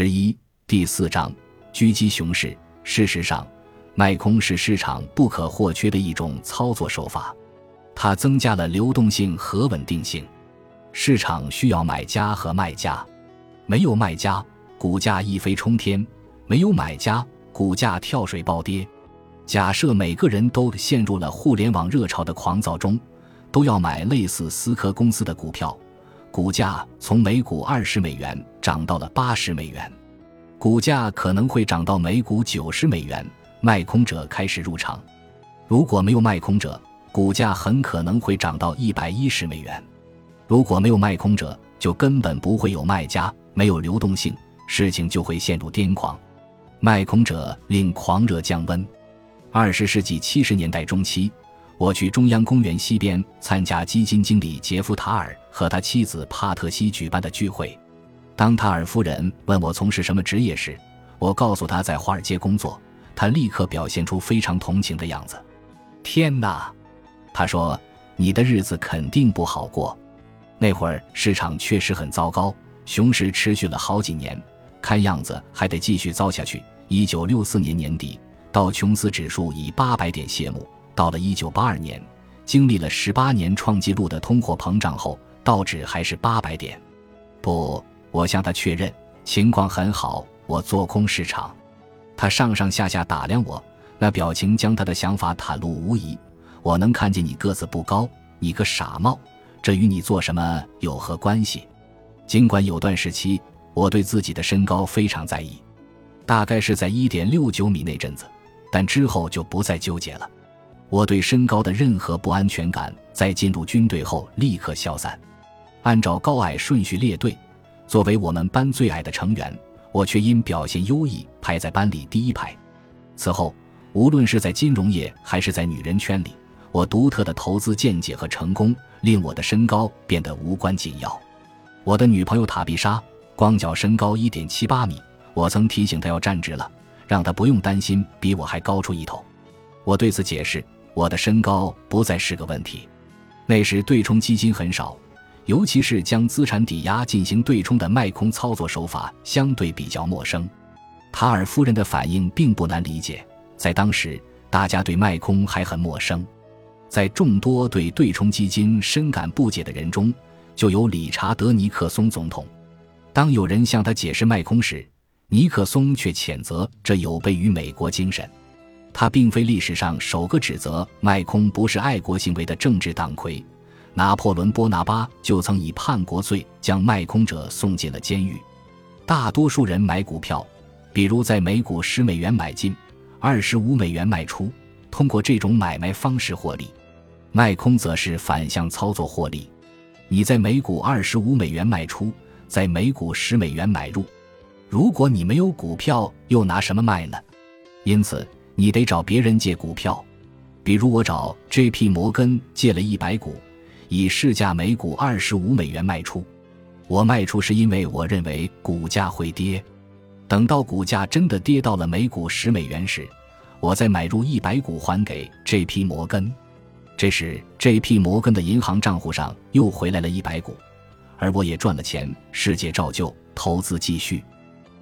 十一第四章狙击熊市。事实上，卖空是市场不可或缺的一种操作手法，它增加了流动性和稳定性。市场需要买家和卖家，没有卖家，股价一飞冲天；没有买家，股价跳水暴跌。假设每个人都陷入了互联网热潮的狂躁中，都要买类似思科公司的股票。股价从每股二十美元涨到了八十美元，股价可能会涨到每股九十美元。卖空者开始入场，如果没有卖空者，股价很可能会涨到一百一十美元。如果没有卖空者，就根本不会有卖家，没有流动性，事情就会陷入癫狂。卖空者令狂热降温。二十世纪七十年代中期。我去中央公园西边参加基金经理杰夫·塔尔和他妻子帕特西举办的聚会。当塔尔夫人问我从事什么职业时，我告诉她在华尔街工作。她立刻表现出非常同情的样子。天哪，她说：“你的日子肯定不好过。”那会儿市场确实很糟糕，熊市持续了好几年，看样子还得继续糟下去。一九六四年年底，道琼斯指数以八百点谢幕。到了一九八二年，经历了十八年创纪录的通货膨胀后，道指还是八百点。不，我向他确认情况很好，我做空市场。他上上下下打量我，那表情将他的想法袒露无遗。我能看见你个子不高，你个傻帽，这与你做什么有何关系？尽管有段时期我对自己的身高非常在意，大概是在一点六九米那阵子，但之后就不再纠结了。我对身高的任何不安全感在进入军队后立刻消散。按照高矮顺序列队，作为我们班最矮的成员，我却因表现优异排在班里第一排。此后，无论是在金融业还是在女人圈里，我独特的投资见解和成功令我的身高变得无关紧要。我的女朋友塔碧莎光脚身高一点七八米，我曾提醒她要站直了，让她不用担心比我还高出一头。我对此解释。我的身高不再是个问题。那时对冲基金很少，尤其是将资产抵押进行对冲的卖空操作手法相对比较陌生。塔尔夫人的反应并不难理解，在当时大家对卖空还很陌生。在众多对对冲基金深感不解的人中，就有理查德·尼克松总统。当有人向他解释卖空时，尼克松却谴责这有悖于美国精神。他并非历史上首个指责卖空不是爱国行为的政治党魁，拿破仑·波拿巴就曾以叛国罪将卖空者送进了监狱。大多数人买股票，比如在每股十美元买进，二十五美元卖出，通过这种买卖方式获利；卖空则是反向操作获利。你在每股二十五美元卖出，在每股十美元买入。如果你没有股票，又拿什么卖呢？因此。你得找别人借股票，比如我找 J.P. 摩根借了一百股，以市价每股二十五美元卖出。我卖出是因为我认为股价会跌，等到股价真的跌到了每股十美元时，我再买入一百股还给 J.P. 摩根。这时 J.P. 摩根的银行账户上又回来了一百股，而我也赚了钱。世界照旧，投资继续。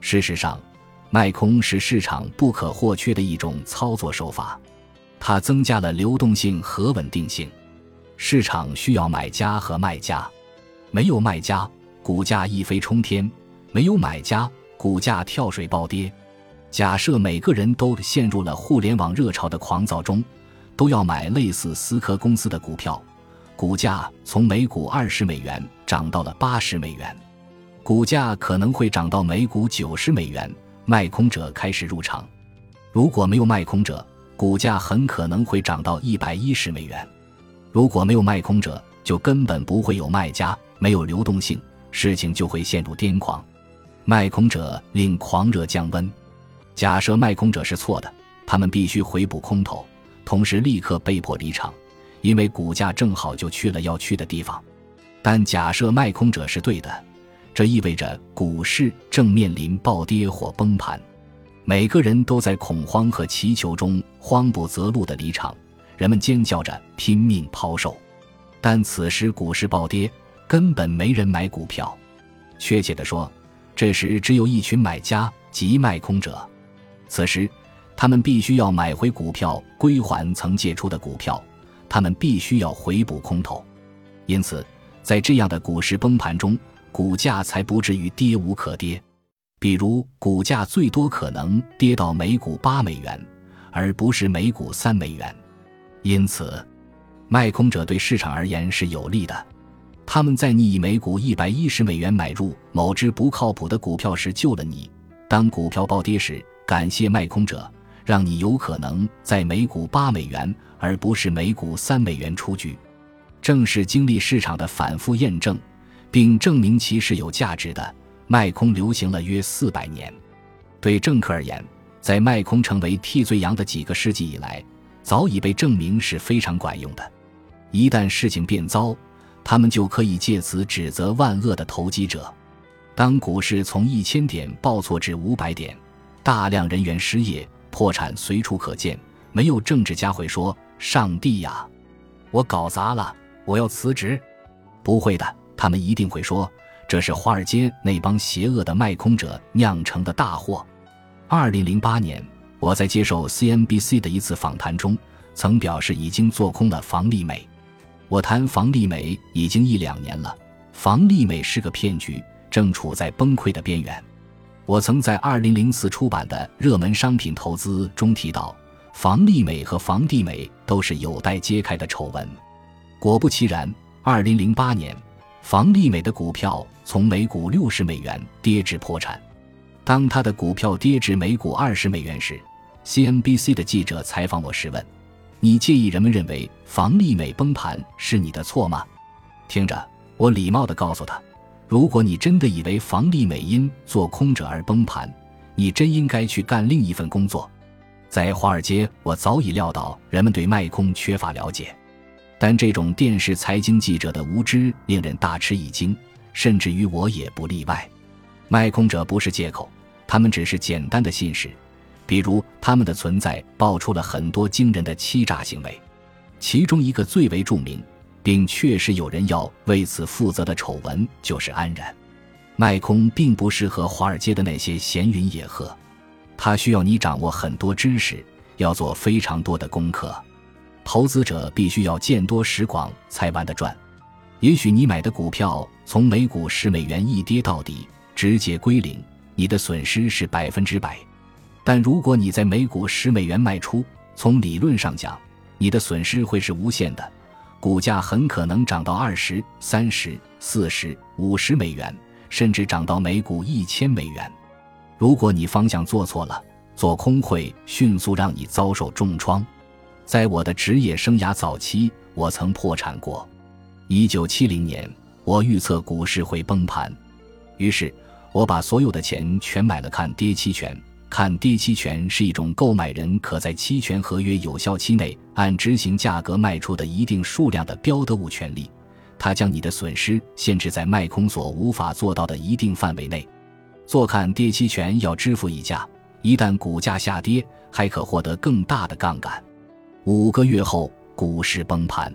事实上。卖空是市场不可或缺的一种操作手法，它增加了流动性和稳定性。市场需要买家和卖家，没有卖家，股价一飞冲天；没有买家，股价跳水暴跌。假设每个人都陷入了互联网热潮的狂躁中，都要买类似思科公司的股票，股价从每股二十美元涨到了八十美元，股价可能会涨到每股九十美元。卖空者开始入场，如果没有卖空者，股价很可能会涨到一百一十美元。如果没有卖空者，就根本不会有卖家，没有流动性，事情就会陷入癫狂。卖空者令狂热降温。假设卖空者是错的，他们必须回补空头，同时立刻被迫离场，因为股价正好就去了要去的地方。但假设卖空者是对的。这意味着股市正面临暴跌或崩盘，每个人都在恐慌和祈求中慌不择路的离场，人们尖叫着拼命抛售，但此时股市暴跌，根本没人买股票。确切地说，这时只有一群买家，即卖空者。此时，他们必须要买回股票，归还曾借出的股票。他们必须要回补空头。因此，在这样的股市崩盘中，股价才不至于跌无可跌。比如，股价最多可能跌到每股八美元，而不是每股三美元。因此，卖空者对市场而言是有利的。他们在你以每股一百一十美元买入某只不靠谱的股票时救了你；当股票暴跌时，感谢卖空者，让你有可能在每股八美元而不是每股三美元出局。正是经历市场的反复验证，并证明其是有价值的，卖空流行了约四百年。对政客而言，在卖空成为替罪羊的几个世纪以来，早已被证明是非常管用的。一旦事情变糟，他们就可以借此指责万恶的投机者。当股市从一千点暴挫至五百点，大量人员失业、破产随处可见。没有政治家会说：“上帝呀，我搞砸了。”我要辞职，不会的，他们一定会说这是华尔街那帮邪恶的卖空者酿成的大祸。二零零八年，我在接受 CNBC 的一次访谈中，曾表示已经做空了房利美。我谈房利美已经一两年了，房利美是个骗局，正处在崩溃的边缘。我曾在二零零四出版的热门商品投资中提到，房利美和房地美都是有待揭开的丑闻。果不其然，二零零八年，房利美的股票从每股六十美元跌至破产。当他的股票跌至每股二十美元时，CNBC 的记者采访我时问：“你介意人们认为房利美崩盘是你的错吗？”听着，我礼貌地告诉他：“如果你真的以为房利美因做空者而崩盘，你真应该去干另一份工作。”在华尔街，我早已料到人们对卖空缺乏了解。但这种电视财经记者的无知令人大吃一惊，甚至于我也不例外。卖空者不是借口，他们只是简单的信使。比如，他们的存在爆出了很多惊人的欺诈行为，其中一个最为著名，并确实有人要为此负责的丑闻，就是安然。卖空并不适合华尔街的那些闲云野鹤，它需要你掌握很多知识，要做非常多的功课。投资者必须要见多识广才玩得转。也许你买的股票从每股十美元一跌到底，直接归零，你的损失是百分之百。但如果你在每股十美元卖出，从理论上讲，你的损失会是无限的，股价很可能涨到二十三十、四十五十美元，甚至涨到每股一千美元。如果你方向做错了，做空会迅速让你遭受重创。在我的职业生涯早期，我曾破产过。一九七零年，我预测股市会崩盘，于是我把所有的钱全买了看跌期权。看跌期权是一种购买人可在期权合约有效期内按执行价格卖出的一定数量的标的物权利。它将你的损失限制在卖空所无法做到的一定范围内。做看跌期权要支付溢价，一旦股价下跌，还可获得更大的杠杆。五个月后，股市崩盘，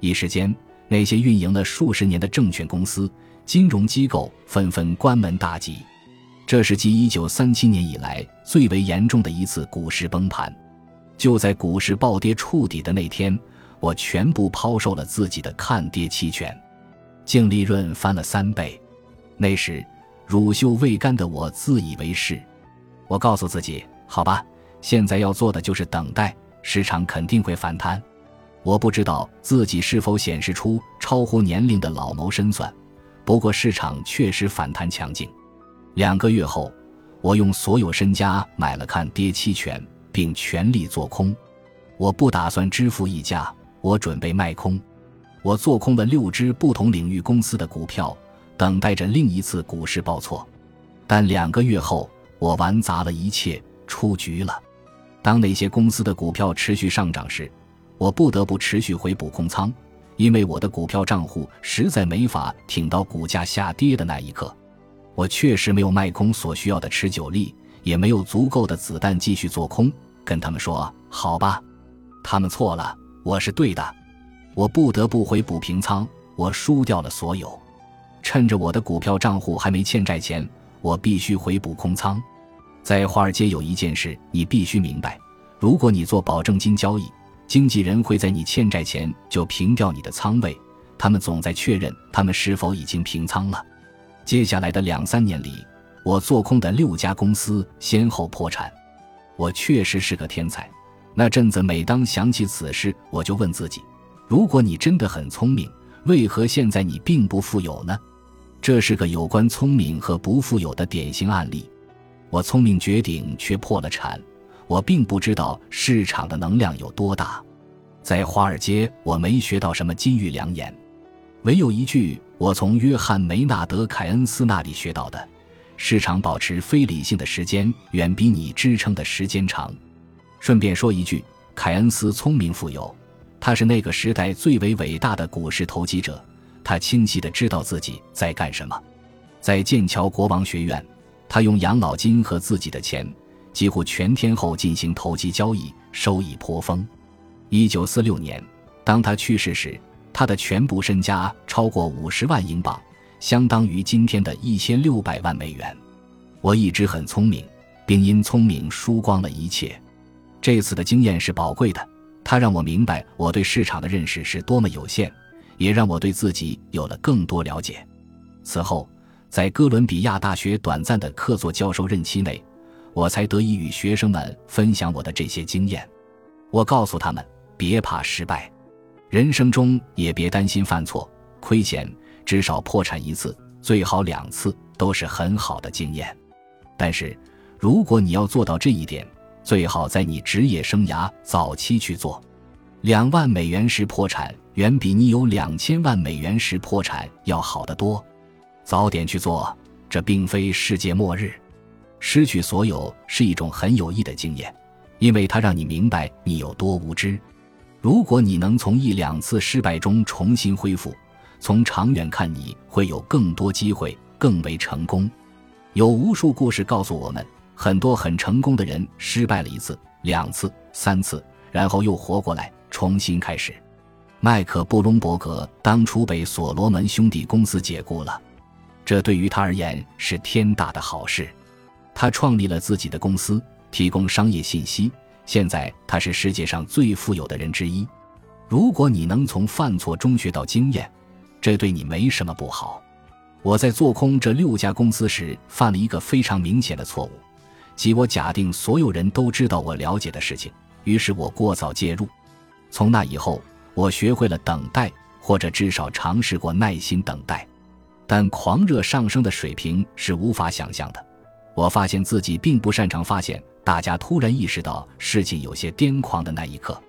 一时间，那些运营了数十年的证券公司、金融机构纷纷关门大吉。这是继一九三七年以来最为严重的一次股市崩盘。就在股市暴跌触底的那天，我全部抛售了自己的看跌期权，净利润翻了三倍。那时，乳臭未干的我自以为是，我告诉自己：“好吧，现在要做的就是等待。”市场肯定会反弹，我不知道自己是否显示出超乎年龄的老谋深算。不过市场确实反弹强劲。两个月后，我用所有身家买了看跌期权，并全力做空。我不打算支付溢价，我准备卖空。我做空了六只不同领域公司的股票，等待着另一次股市报错。但两个月后，我玩砸了一切，出局了。当那些公司的股票持续上涨时，我不得不持续回补空仓，因为我的股票账户实在没法挺到股价下跌的那一刻。我确实没有卖空所需要的持久力，也没有足够的子弹继续做空。跟他们说好吧，他们错了，我是对的。我不得不回补平仓，我输掉了所有。趁着我的股票账户还没欠债前，我必须回补空仓。在华尔街有一件事你必须明白：如果你做保证金交易，经纪人会在你欠债前就平掉你的仓位。他们总在确认他们是否已经平仓了。接下来的两三年里，我做空的六家公司先后破产。我确实是个天才。那阵子，每当想起此事，我就问自己：如果你真的很聪明，为何现在你并不富有呢？这是个有关聪明和不富有的典型案例。我聪明绝顶，却破了产。我并不知道市场的能量有多大。在华尔街，我没学到什么金玉良言。唯有一句，我从约翰·梅纳德·凯恩斯那里学到的：市场保持非理性的时间远比你支撑的时间长。顺便说一句，凯恩斯聪明富有，他是那个时代最为伟大的股市投机者。他清晰地知道自己在干什么。在剑桥国王学院，他用养老金和自己的钱，几乎全天候进行投机交易，收益颇丰。一九四六年，当他去世时。他的全部身家超过五十万英镑，相当于今天的一千六百万美元。我一直很聪明，并因聪明输光了一切。这次的经验是宝贵的，它让我明白我对市场的认识是多么有限，也让我对自己有了更多了解。此后，在哥伦比亚大学短暂的客座教授任期内，我才得以与学生们分享我的这些经验。我告诉他们：别怕失败。人生中也别担心犯错、亏钱，至少破产一次，最好两次，都是很好的经验。但是，如果你要做到这一点，最好在你职业生涯早期去做。两万美元时破产，远比你有两千万美元时破产要好得多。早点去做，这并非世界末日。失去所有是一种很有益的经验，因为它让你明白你有多无知。如果你能从一两次失败中重新恢复，从长远看，你会有更多机会，更为成功。有无数故事告诉我们，很多很成功的人失败了一次、两次、三次，然后又活过来，重新开始。麦克布隆伯格当初被所罗门兄弟公司解雇了，这对于他而言是天大的好事。他创立了自己的公司，提供商业信息。现在他是世界上最富有的人之一。如果你能从犯错中学到经验，这对你没什么不好。我在做空这六家公司时犯了一个非常明显的错误，即我假定所有人都知道我了解的事情，于是我过早介入。从那以后，我学会了等待，或者至少尝试过耐心等待。但狂热上升的水平是无法想象的。我发现自己并不擅长发现。大家突然意识到事情有些癫狂的那一刻。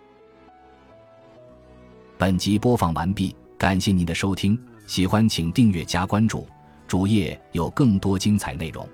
本集播放完毕，感谢您的收听，喜欢请订阅加关注，主页有更多精彩内容。